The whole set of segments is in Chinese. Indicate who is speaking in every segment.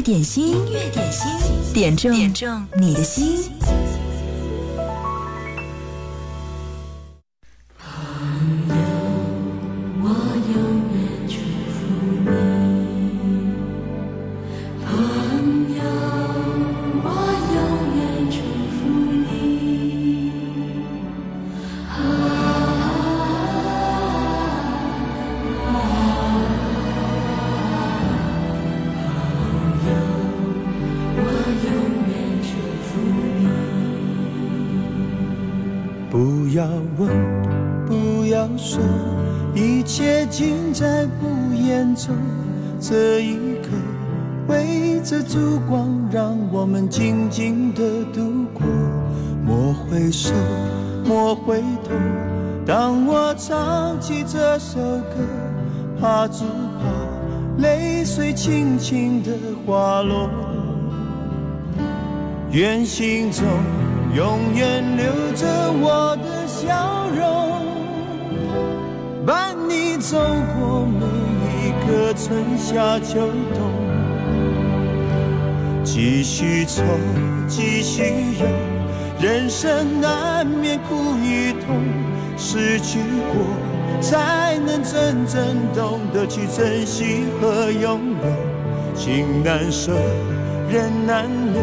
Speaker 1: 乐点心，音乐点心，点中点中你的心。
Speaker 2: 轻轻的花落。愿心中永远留着我的笑容，伴你走过每一。个春夏秋冬，继续愁，继续忧，人生难免苦与痛，失去过才能真正懂得去珍惜和拥有。情难舍，人难留，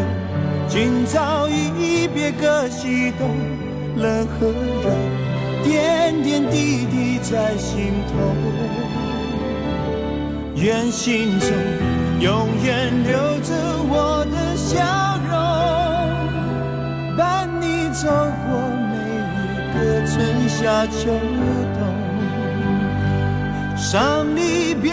Speaker 2: 今朝一别各西东，冷和热，点点滴滴在心头。愿心中永远留着我的笑容，伴你走过每一个春夏秋冬。伤离别，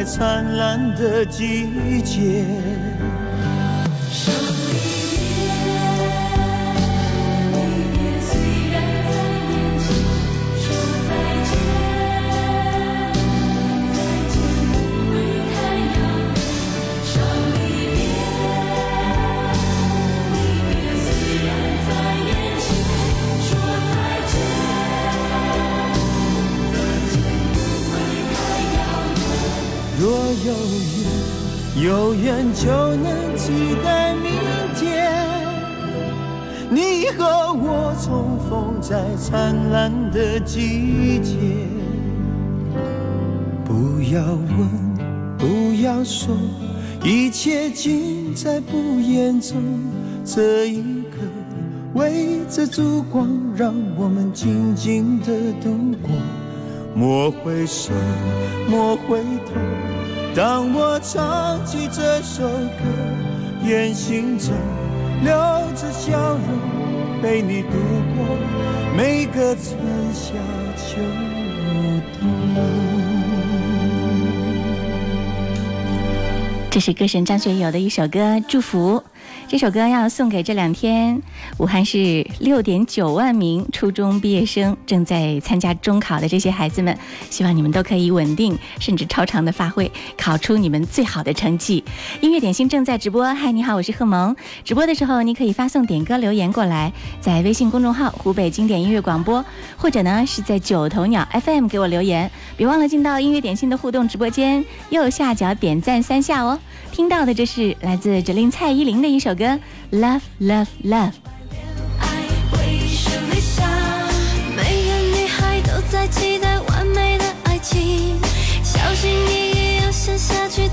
Speaker 2: 在灿烂的季节。在灿烂的季节。不要问，不要说，一切尽在不言中。这一刻，围着烛光，让我们静静的度过。莫回首，莫回头。当我唱起这首歌，愿心中留着笑容，陪你度过每个春夏秋冬。
Speaker 3: 这是歌神张学友的一首歌《祝福》。这首歌要送给这两天武汉市六点九万名初中毕业生正在参加中考的这些孩子们，希望你们都可以稳定甚至超常的发挥，考出你们最好的成绩。音乐点心正在直播，嗨，你好，我是贺萌。直播的时候你可以发送点歌留言过来，在微信公众号“湖北经典音乐广播”，或者呢是在九头鸟 FM 给我留言。别忘了进到音乐点心的互动直播间，右下角点赞三下哦。听到的这是来自指令蔡依林的一首歌《Love Love Love》。
Speaker 1: 爱会是理想，每个女孩都在期待完美的爱情，小心翼翼要陷下去，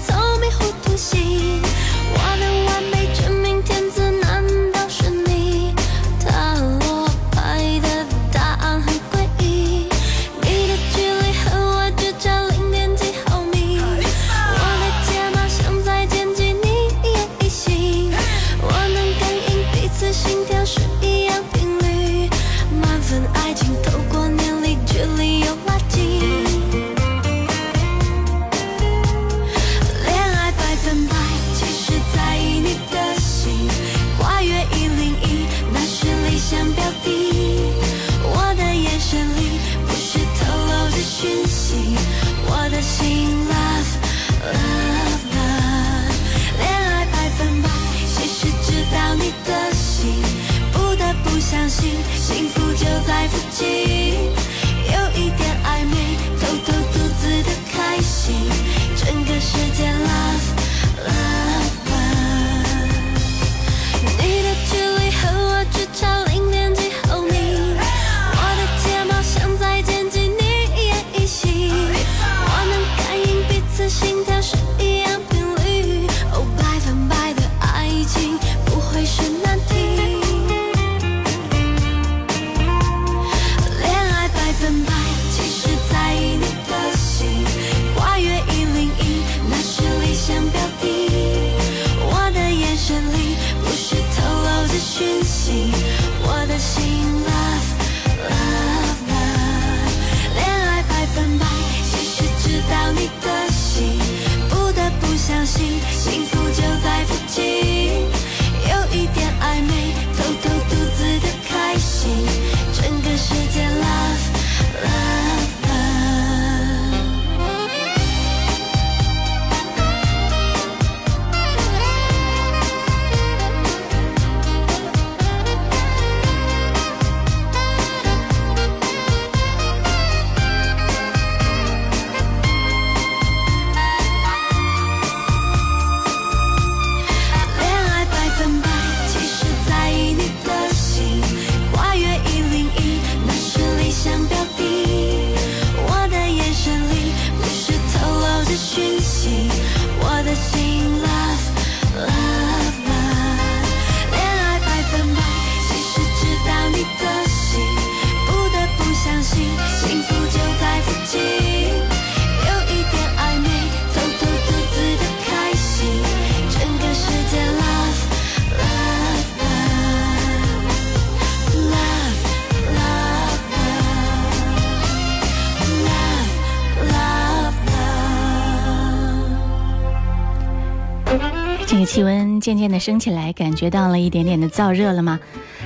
Speaker 3: 渐渐的升起来，感觉到了一点点的燥热了吗？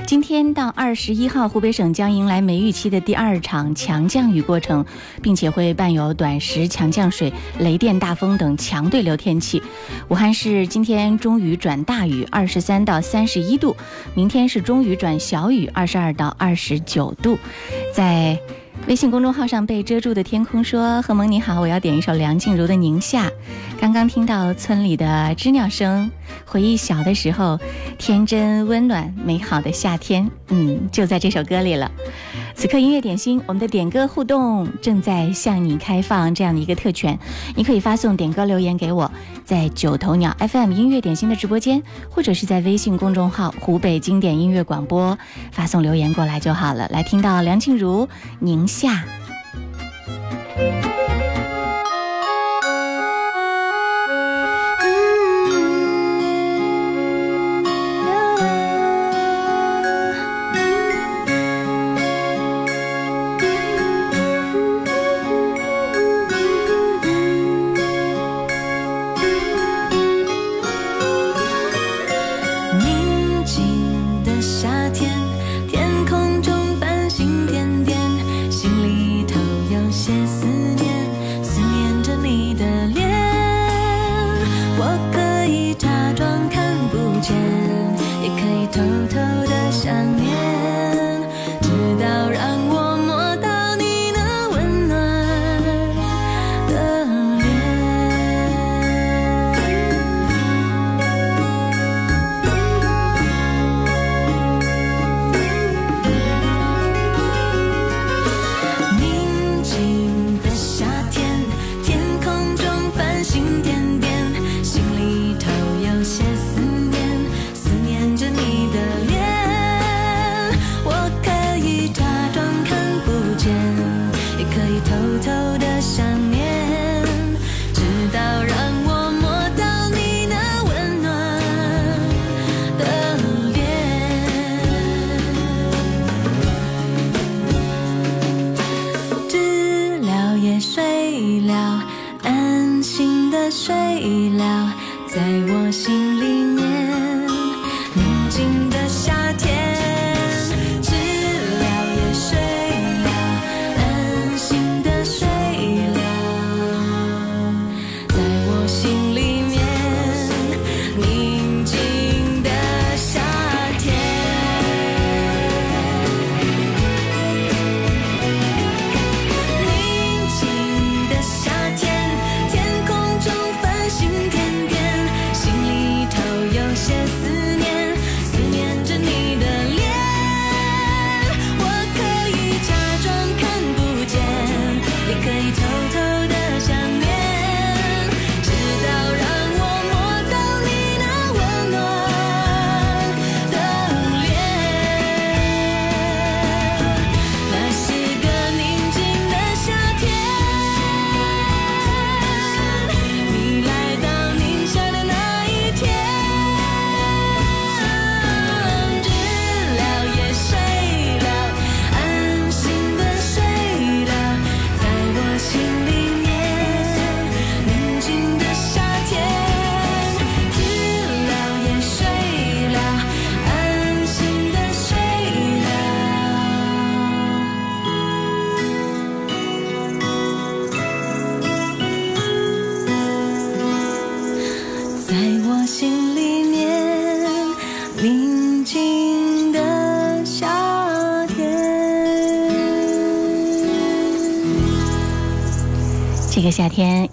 Speaker 3: 今天到二十一号，湖北省将迎来梅雨期的第二场强降雨过程，并且会伴有短时强降水、雷电、大风等强对流天气。武汉市今天中雨转大雨，二十三到三十一度；明天是中雨转小雨，二十二到二十九度。在微信公众号上被遮住的天空说：“何萌你好，我要点一首梁静茹的《宁夏》。刚刚听到村里的知鸟声，回忆小的时候天真温暖美好的夏天，嗯，就在这首歌里了。此刻音乐点心，我们的点歌互动正在向你开放这样的一个特权，你可以发送点歌留言给我，在九头鸟 FM 音乐点心的直播间，或者是在微信公众号湖北经典音乐广播发送留言过来就好了。来听到梁静茹《宁夏》。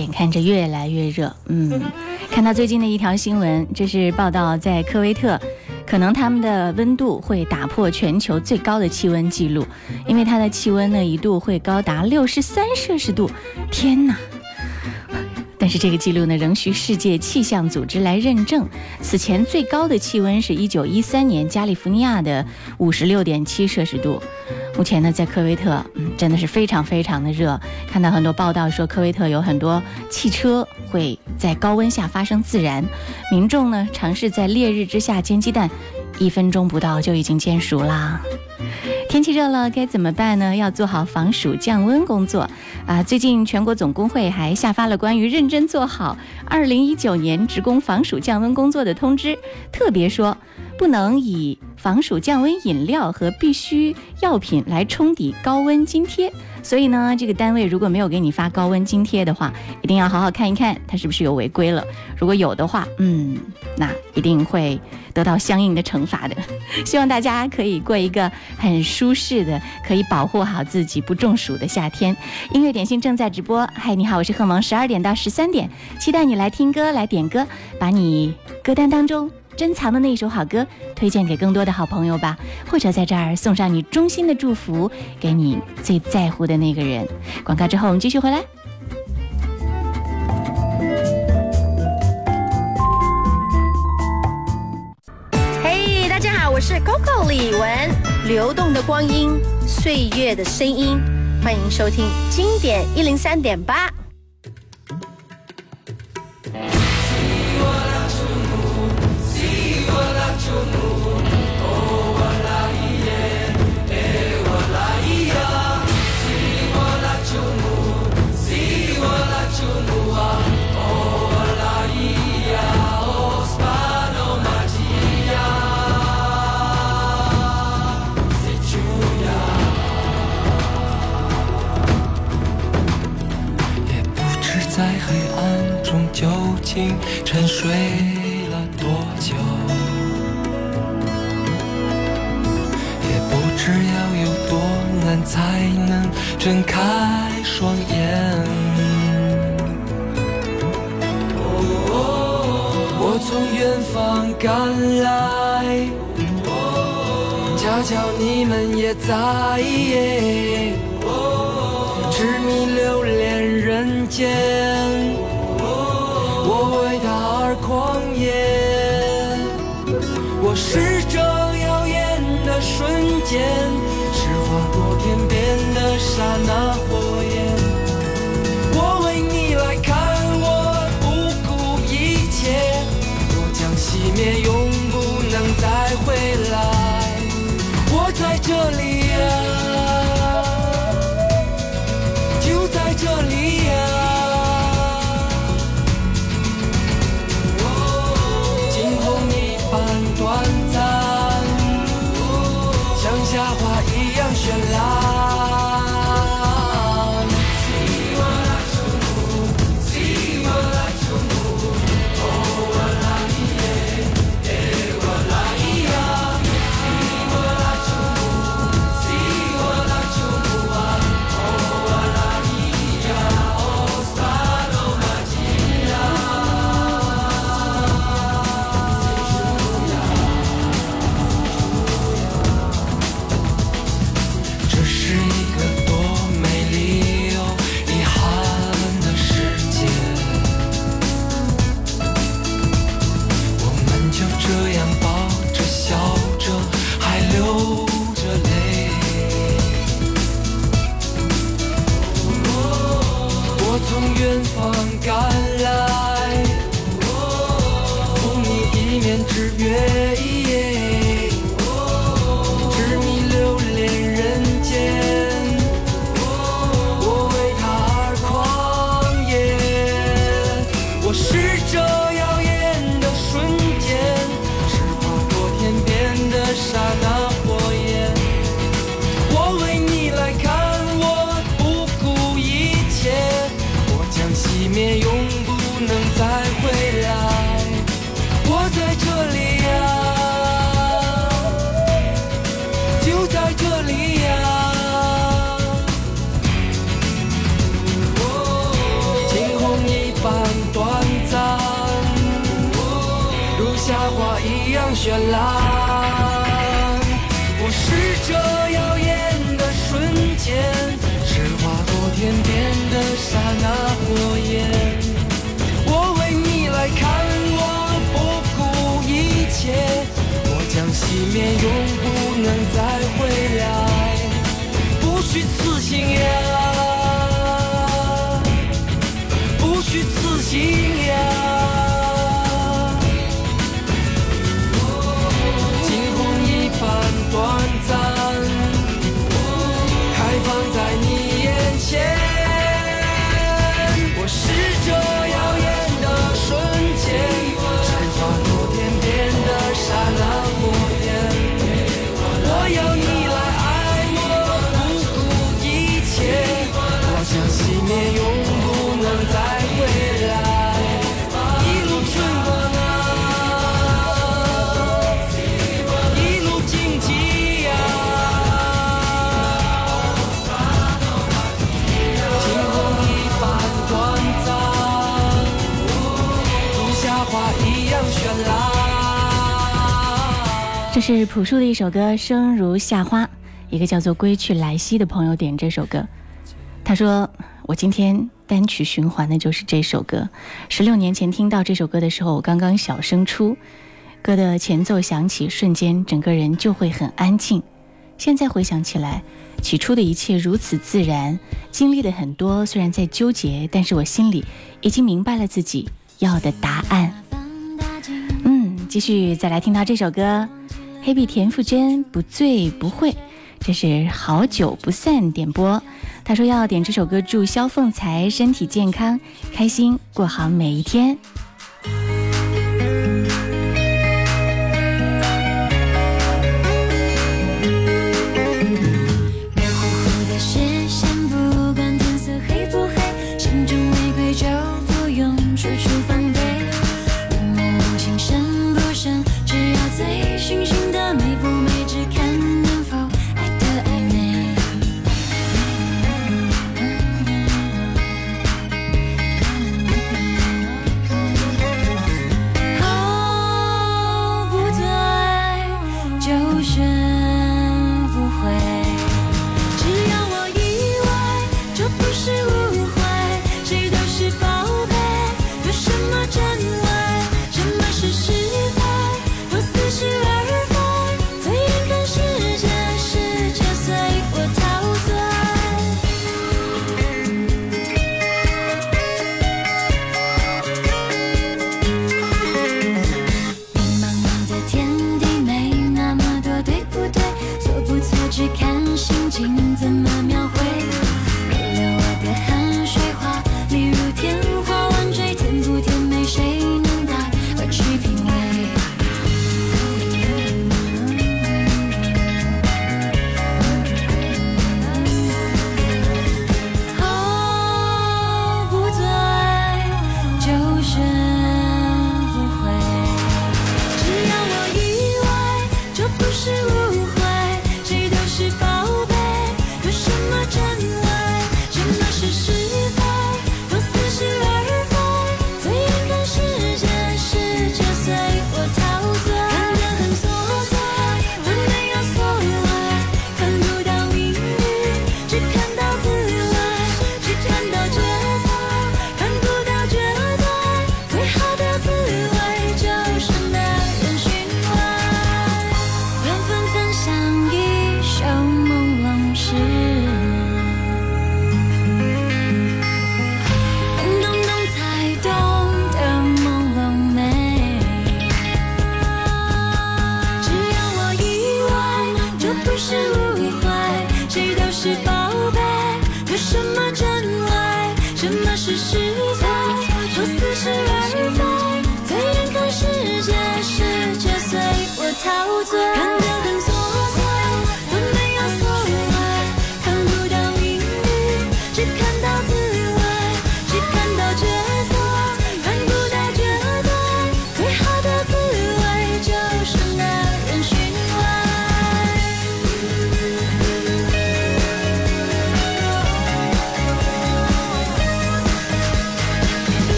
Speaker 3: 眼看着越来越热，嗯，看到最近的一条新闻，这是报道在科威特，可能他们的温度会打破全球最高的气温记录，因为它的气温呢一度会高达六十三摄氏度，天哪！但是这个记录呢，仍需世界气象组织来认证。此前最高的气温是一九一三年加利福尼亚的五十六点七摄氏度。目前呢，在科威特，嗯，真的是非常非常的热。看到很多报道说，科威特有很多汽车会在高温下发生自燃，民众呢尝试在烈日之下煎鸡蛋，一分钟不到就已经煎熟啦。天气热了该怎么办呢？要做好防暑降温工作啊！最近全国总工会还下发了关于认真做好二零一九年职工防暑降温工作的通知，特别说不能以防暑降温饮料和必需药品来冲抵高温津贴。所以呢，这个单位如果没有给你发高温津贴的话，一定要好好看一看他是不是有违规了。如果有的话，嗯，那一定会得到相应的惩罚的。希望大家可以过一个很舒适的、可以保护好自己不中暑的夏天。音乐点心正在直播，嗨，你好，我是贺萌，十二点到十三点，期待你来听歌、来点歌，把你歌单当中珍藏的那一首好歌推荐给更多的好朋友吧，或者在这儿送上你衷心的祝福给你最在乎的那个人。广告之后，我们继续回来。
Speaker 4: 嘿大家好，我是 Coco 李玟，流动的光阴，岁月的声音，欢迎收听经典一零三点八。绚烂。我是这耀眼的瞬间，是划过天边的刹那火焰。我为你来看，我不顾一切，我将熄灭，永不能再这是
Speaker 3: 朴树的一首歌《生如夏花》，一个叫做“归去来兮”的朋友点这首歌。他说：“我今天单曲循环的就是这首歌。十六年前听到这首歌的时候，我刚刚小升初，歌的前奏响起，瞬间整个人就会很安静。现在回想起来，起初的一切如此自然，经历了很多，虽然在纠结，但是我心里已经明白了自己要的答案。”嗯，继续再来听到这首歌，黑笔田馥甄《不醉不会》，这是好久不散点播。他说要点这首歌，祝肖凤才身体健康，开心过好每一天。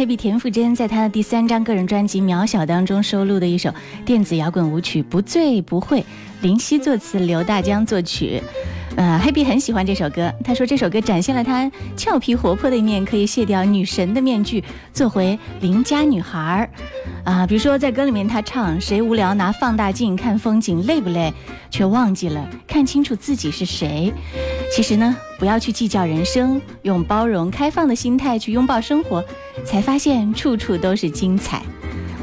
Speaker 1: 黑
Speaker 3: 碧田馥甄在他的第三张个人专辑《渺小》当中收录的一首电子摇滚舞曲《不醉不会》，林夕作词，刘大江作曲。呃，黑碧很喜欢这首歌，他说这首歌展现了他俏皮活泼的一面，可以卸掉女神的面具，做回邻家女孩儿。啊，比如说在歌里面，他唱“谁无聊拿放大镜看风景，累不累？却忘记了看清楚自己是谁。”其实呢，不要去计较人生，用包容、开放的心态去拥抱生活，才发现处处都是精彩。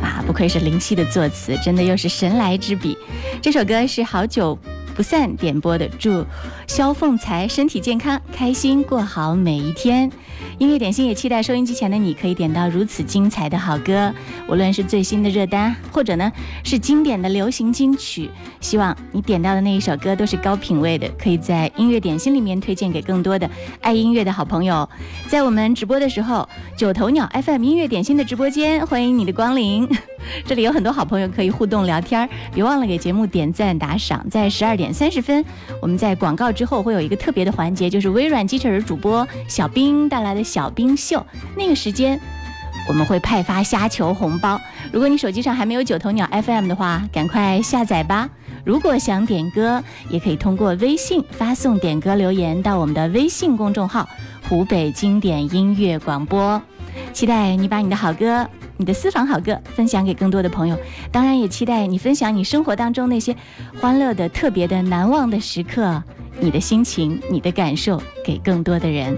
Speaker 3: 啊，不愧是林夕的作词，真的又是神来之笔。这首歌是好久不散点播的，祝肖凤才身体健康，开心过好每一天。音乐点心也期待收音机前的你可以点到如此精彩的好歌，无论是最新的热单，或者呢是经典的流行金曲。希望你点到的那一首歌都是高品位的，可以在音乐点心里面推荐给更多的爱音乐的好朋友。在我们直播的时候，九头鸟 FM 音乐点心的直播间，欢迎你的光临。这里有很多好朋友可以互动聊天儿，别忘了给节目点赞打赏。在十二点三十分，我们在广告之后会有一个特别的环节，就是微软机器人主播小冰带来的小冰秀。那个时间，我们会派发虾球红包。如果你手机上还没有九头鸟 FM 的话，赶快下载吧。如果想点歌，也可以通过微信发送点歌留言到我们的微信公众号“湖北经典音乐广播”。期待你把你的好歌、你的私房好歌分享给更多的朋友，当然也期待你分享你生活当中那些欢乐的、特别的、难忘的时刻，你的心情、你的感受给更多的人。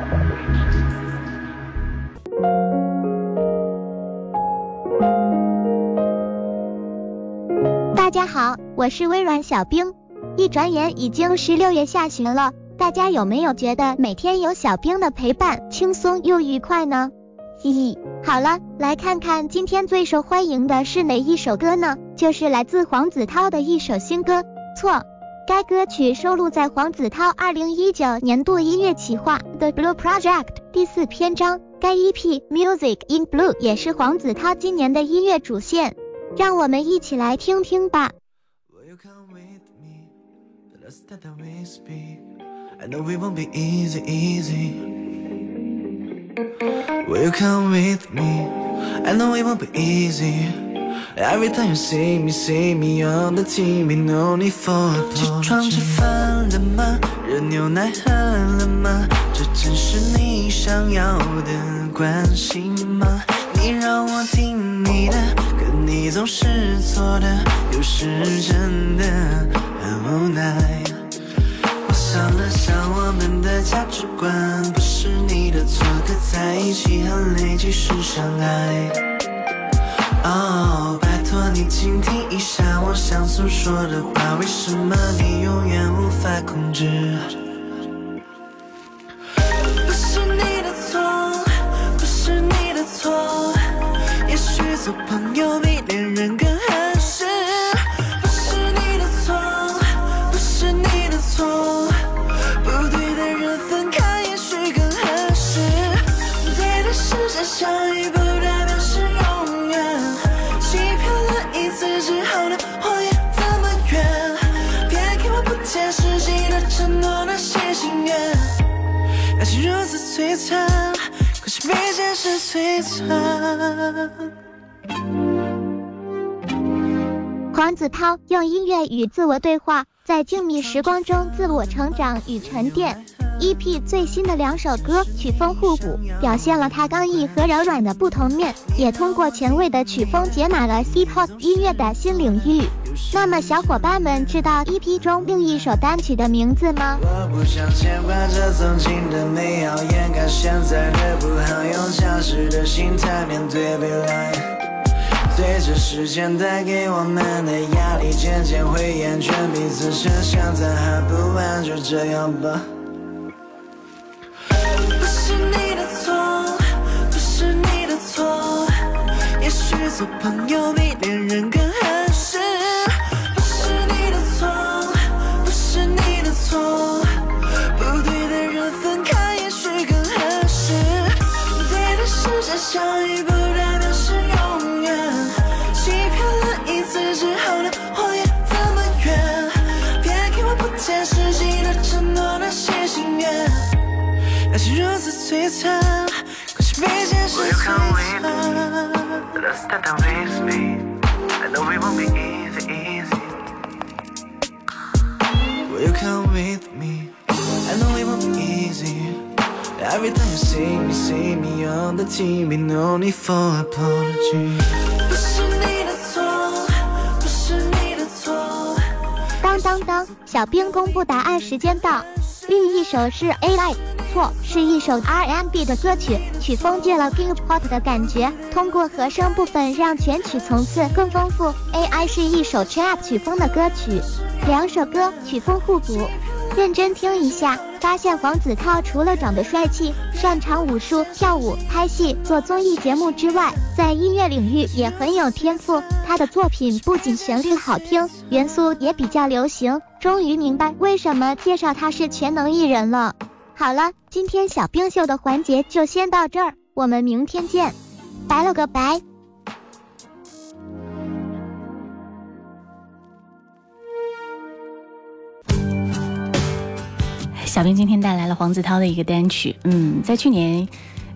Speaker 5: 我是微软小冰。一转眼已经是六月下旬了，大家有没有觉得每天有小冰的陪伴，轻松又愉快呢？嘻嘻，好了，来看看今天最受欢迎的是哪一首歌呢？就是来自黄子韬的一首新歌《错》。该歌曲收录在黄子韬二零一九年度音乐企划《The Blue Project》第四篇章。该 EP《Music in Blue》也是黄子韬今年的音乐主线。让我们一起来听听吧。
Speaker 6: That we speak I know it won't be easy, easy. Will you come with me? I know it won't be easy. Every time you see me, see me on the TV, no need for a 起床吃饭了吗？热牛奶喝了吗？这真是你想要的关心吗？你让我听你的，可你总是错的，有时真的很无奈。我想了想，我们的价值观不是你的错，可在一起很累，即使相爱。哦，拜托你倾听一下我想诉说的话，为什么你永远无法控制？不是你的错，不是你的错，也许做朋友此摧残，可是被现实摧残。
Speaker 5: 黄子韬用音乐与自我对话，在静谧时光中自我成长与沉淀。EP 最新的两首歌曲风互补，表现了他刚毅和柔软的不同面，也通过前卫的曲风解码了 hip hop 音乐的新领域。那么小伙伴们知道 EP 中另一首单曲的名字吗？
Speaker 6: 我不想牵挂着曾经的美好，掩盖现在的不好，用强势的心态面对未来。随着时间带给我们的压力渐渐会厌倦，彼此想现在还不完，就这样吧。不是你的错，不是你的错，也许做朋友比恋人更 Every time you see me, see me on the TV, no need for apology. 不是你的错，不是你的错。
Speaker 5: 当当当！小兵公布答案时间到。另一首是 AI，错，是一首 R&B 的歌曲，曲风借了 Kingpot 的感觉，通过和声部分让全曲层次更丰富。AI 是一首 Trap 曲风的歌曲，两首歌曲风互补，认真听一下，发现黄子韬除了长得帅气、擅长武术、跳舞、拍戏、做综艺节目之外，在音乐领域也很有天赋。他的作品不仅旋律好听，元素也比较流行。终于明白为什么介绍他是全能艺人了。好了，今天小冰秀的环节就先到这儿，我们明天见，拜了个拜。
Speaker 3: 小编今天带来了黄子韬的一个单曲，嗯，在去年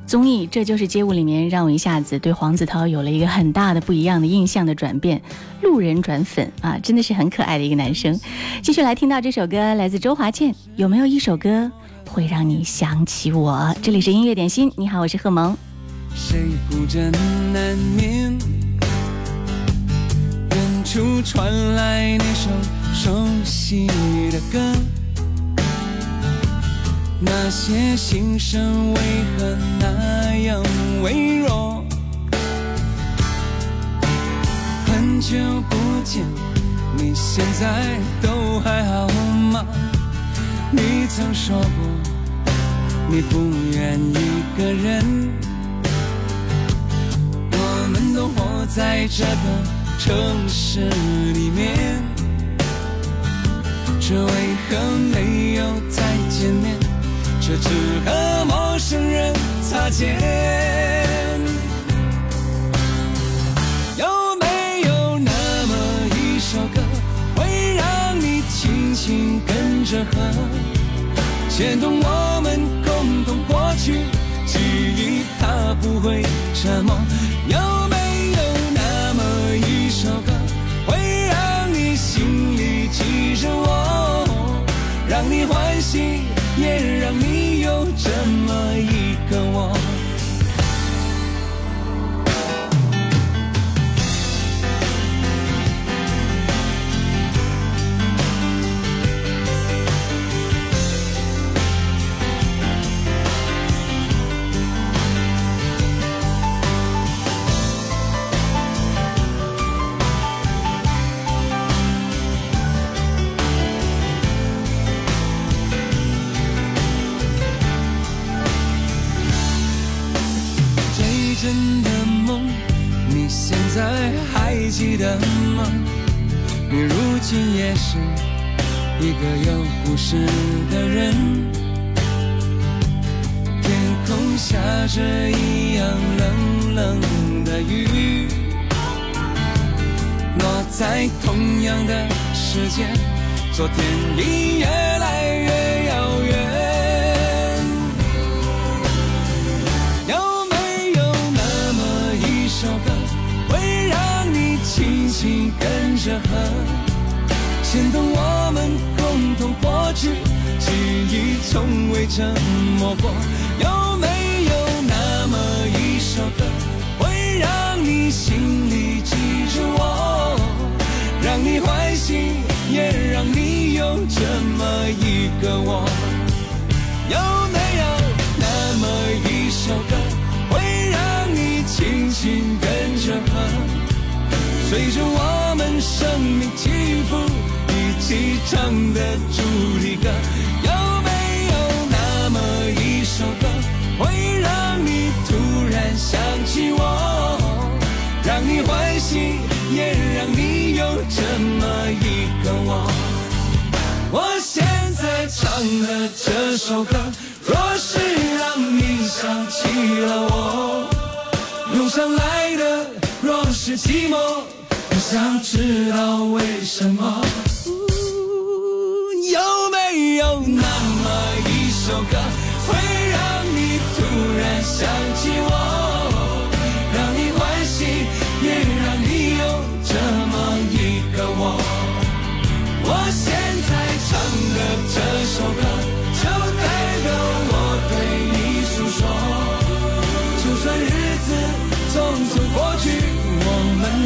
Speaker 3: 综艺《这就是街舞》里面，让我一下子对黄子韬有了一个很大的不一样的印象的转变，路人转粉啊，真的是很可爱的一个男生。继续来听到这首歌，来自周华健，有没有一首歌会让你想起我？这里是音乐点心，你好，我是贺萌。
Speaker 4: 谁不真难眠？远处传来那首熟悉的歌，那些心声为何那样微弱？很久不见，你现在都还好吗？你曾说过，你不愿一个人。我们都活在这个城市里面，这为何没有再见面？却只和陌生人擦肩。有没有那么一首歌，会让你轻轻跟着和，牵动我们共同过去？记忆它不会沉默。有没有那么一首歌，会让你心里记着我，让你欢喜，也让你这么一个我？在还记得吗？你如今也是一个有故事的人。天空下着一样冷冷的雨，落在同样的时间，昨天已越来越着和，牵动我们共同过去，记忆从未沉默过。有没有那么一首歌，会让你心里记住我，让你欢喜，也让你有这么一个我？有没有那么一首歌，会让你轻轻跟着和，随着我们生命起伏一起唱的主题歌？有没有那么一首歌，会让你突然想起我，让你欢喜，也让你有这么一个我？我现在唱的这首歌，若是让你想起了我，涌上来的是寂寞，我想知道为什么。有没有那么一首歌，会让你突然想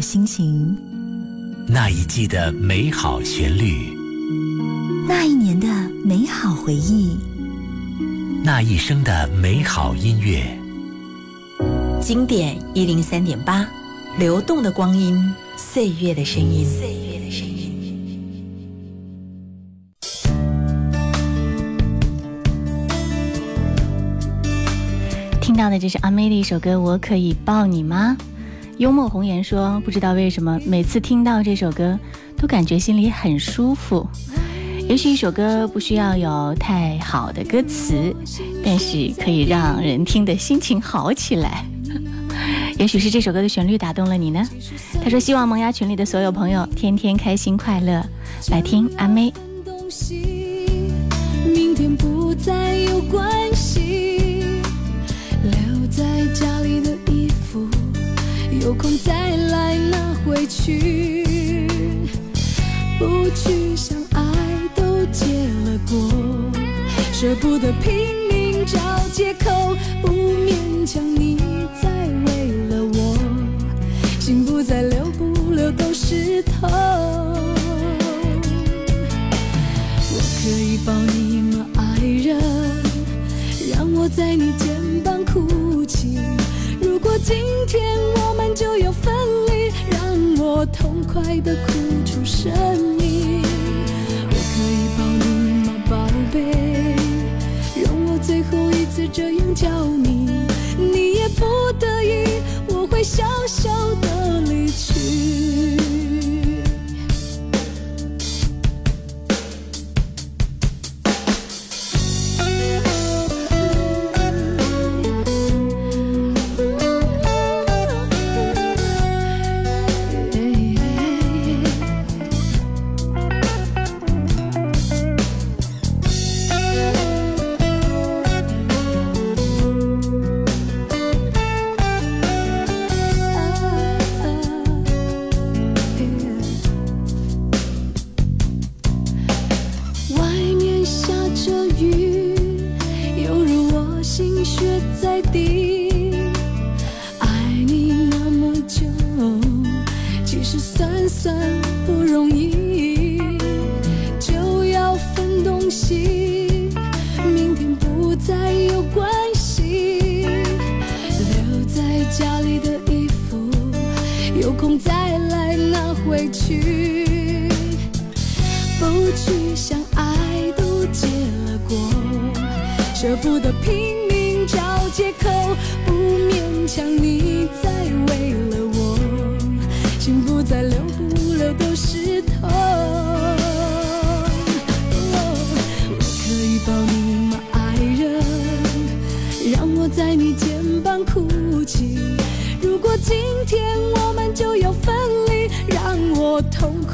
Speaker 7: 好心情，
Speaker 8: 那一季的美好旋律，
Speaker 7: 那一年的美好回忆，
Speaker 8: 那一生的美好音乐。
Speaker 7: 经典一零三点八，流动的光阴，岁月的声音。岁月的声音。
Speaker 3: 听到的这是阿妹的一首歌《我可以抱你吗》。幽默红颜说：“不知道为什么，每次听到这首歌，都感觉心里很舒服。也许一首歌不需要有太好的歌词，但是可以让人听的心情好起来。也许是这首歌的旋律打动了你呢。”他说：“希望萌芽群里的所有朋友天天开心快乐。”来听阿妹。
Speaker 9: 明天不再有关系。有空再来拿回去。不去想爱都结了果，舍不得拼命找借口，不勉强你再为了我，心不再留不留都是痛。我可以抱你吗，爱人？让我在你肩膀哭泣。如果今天我就要分离，让我痛快的哭出声音。我可以抱你吗，宝贝？容我最后一次这样叫你，你也不得已，我会笑笑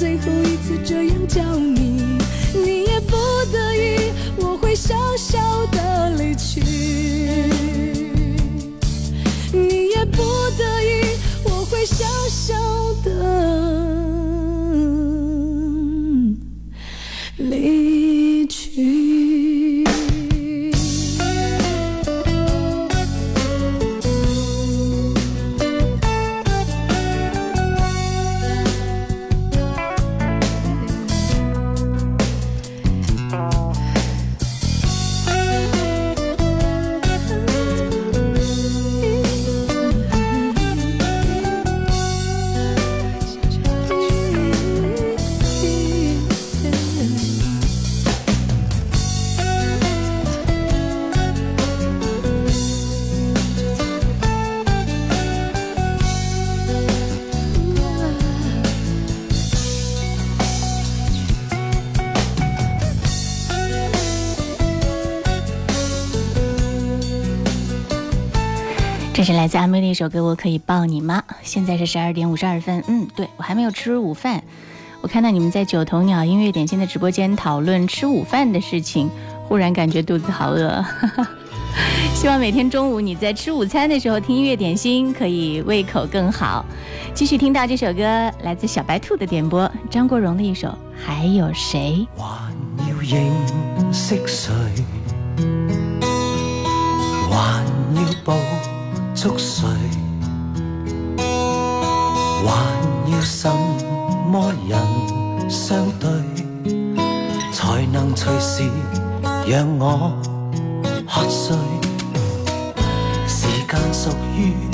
Speaker 9: 最后一次这样叫你，你也不得已，我会笑笑
Speaker 3: 来自阿妹的一首歌，我可以抱你吗？现在是十二点五十二分，嗯，对我还没有吃午饭。我看到你们在九头鸟音乐点心的直播间讨论吃午饭的事情，忽然感觉肚子好饿。希望每天中午你在吃午餐的时候听音乐点心，可以胃口更好。继续听到这首歌，来自小白兔的点播，张国荣的一首《还有谁》。
Speaker 10: 还要認識誰，還要捕捉谁？还要什么人相对，才能随时让我喝睡？时间属于。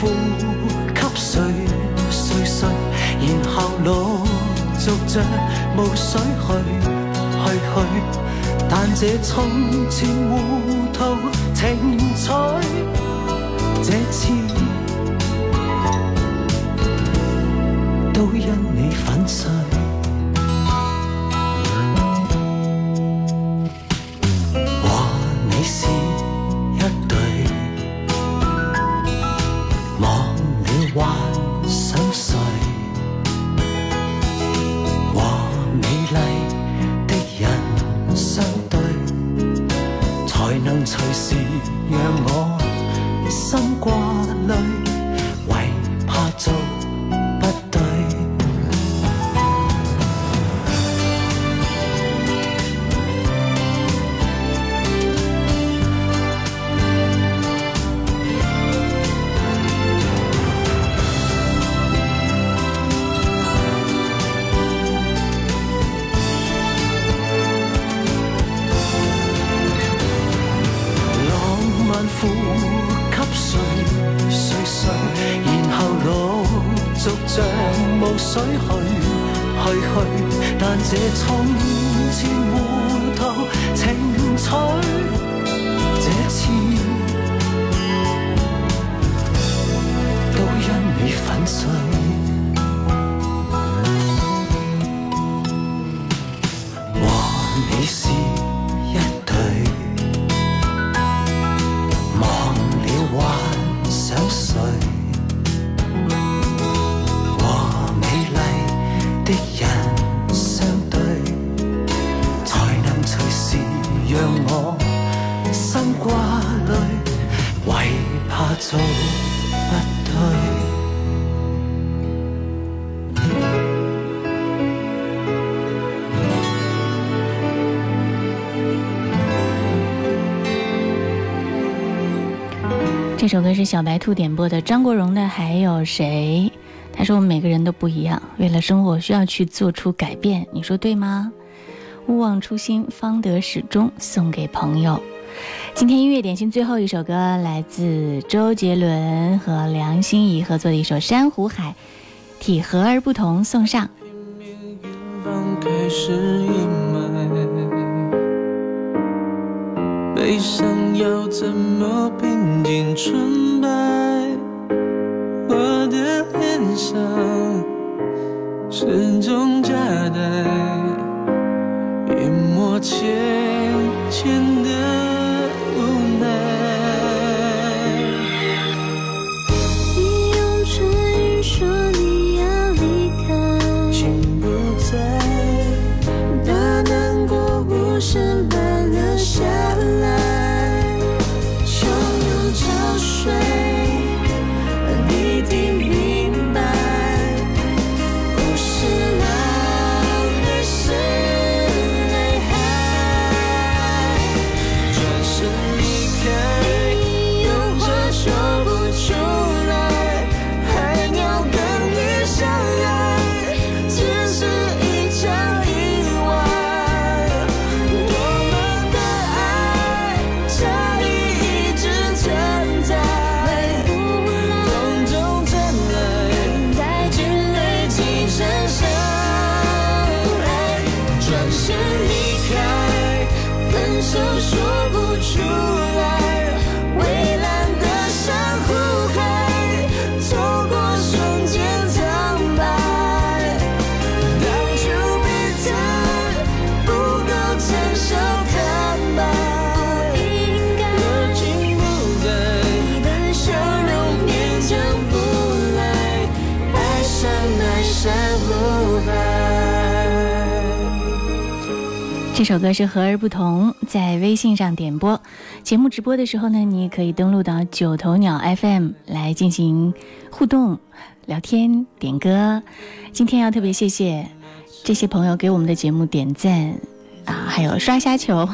Speaker 10: 呼给谁？谁谁？然后陆着着无水去去去，但这从前糊涂情趣，这次都因。算
Speaker 3: 这首歌是小白兔点播的，张国荣的《还有谁》。他说：“我们每个人都不一样，为了生活需要去做出改变。”你说对吗？勿忘初心，方得始终。送给朋友。今天音乐点心最后一首歌来自周杰伦和梁心颐合作的一首《珊瑚海》，体和而不同，送上。
Speaker 11: 悲伤要怎么平静纯白？我的脸上始终夹带一抹浅浅的。
Speaker 3: 这首歌是和而不同，在微信上点播。节目直播的时候呢，你也可以登录到九头鸟 FM 来进行互动、聊天、点歌。今天要特别谢谢这些朋友给我们的节目点赞啊，还有刷虾球、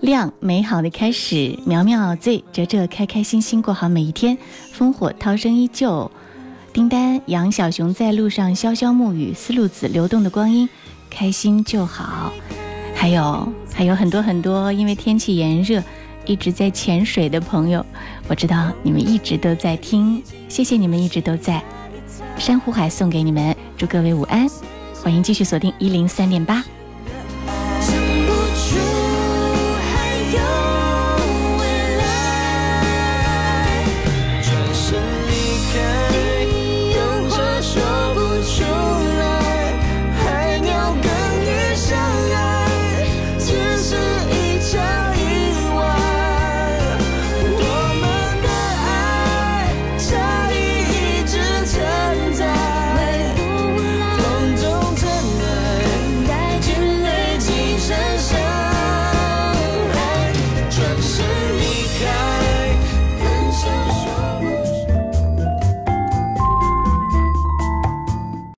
Speaker 3: 亮美好的开始、苗苗 Z、哲哲开开心心过好每一天、烽火涛声依旧、丁丹、杨小熊在路上潇潇暮雨、思路子流动的光阴，开心就好。还有还有很多很多，因为天气炎热，一直在潜水的朋友，我知道你们一直都在听，谢谢你们一直都在。珊瑚海送给你们，祝各位午安，欢迎继续锁定一零三点八。